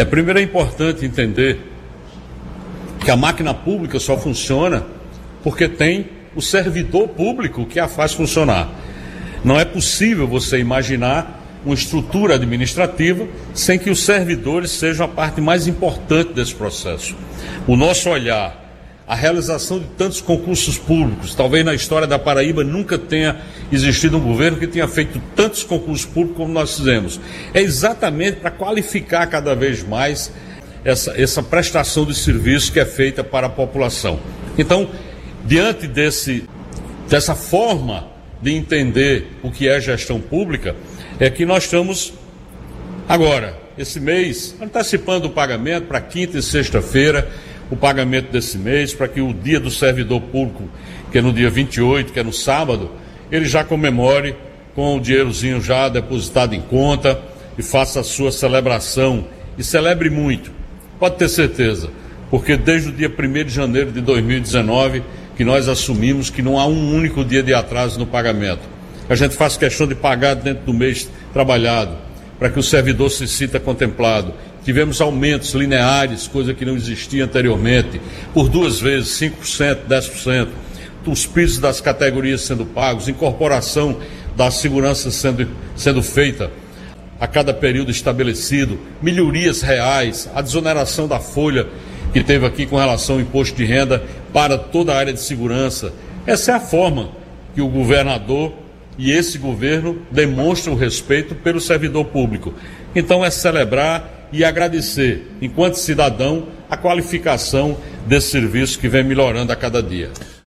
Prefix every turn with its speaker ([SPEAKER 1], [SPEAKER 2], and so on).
[SPEAKER 1] É, primeiro é importante entender que a máquina pública só funciona porque tem o servidor público que a faz funcionar. Não é possível você imaginar uma estrutura administrativa sem que os servidores sejam a parte mais importante desse processo. O nosso olhar, a realização de tantos concursos públicos, talvez na história da Paraíba nunca tenha existido um governo que tenha feito tantos concursos públicos como nós fizemos. É exatamente para qualificar cada vez mais essa, essa prestação de serviço que é feita para a população. Então, diante desse, dessa forma de entender o que é gestão pública, é que nós estamos agora, esse mês, antecipando o pagamento para quinta e sexta-feira, o pagamento desse mês, para que o dia do servidor público, que é no dia 28, que é no sábado, ele já comemore com o dinheirozinho já depositado em conta e faça a sua celebração. E celebre muito, pode ter certeza, porque desde o dia 1 de janeiro de 2019 que nós assumimos que não há um único dia de atraso no pagamento a gente faz questão de pagar dentro do mês trabalhado, para que o servidor se sinta contemplado. Tivemos aumentos lineares, coisa que não existia anteriormente, por duas vezes, 5%, 10%. Os pisos das categorias sendo pagos, incorporação da segurança sendo, sendo feita a cada período estabelecido, melhorias reais, a desoneração da folha que teve aqui com relação ao imposto de renda para toda a área de segurança. Essa é a forma que o governador e esse governo demonstra o respeito pelo servidor público. Então é celebrar e agradecer, enquanto cidadão, a qualificação desse serviço que vem melhorando a cada dia.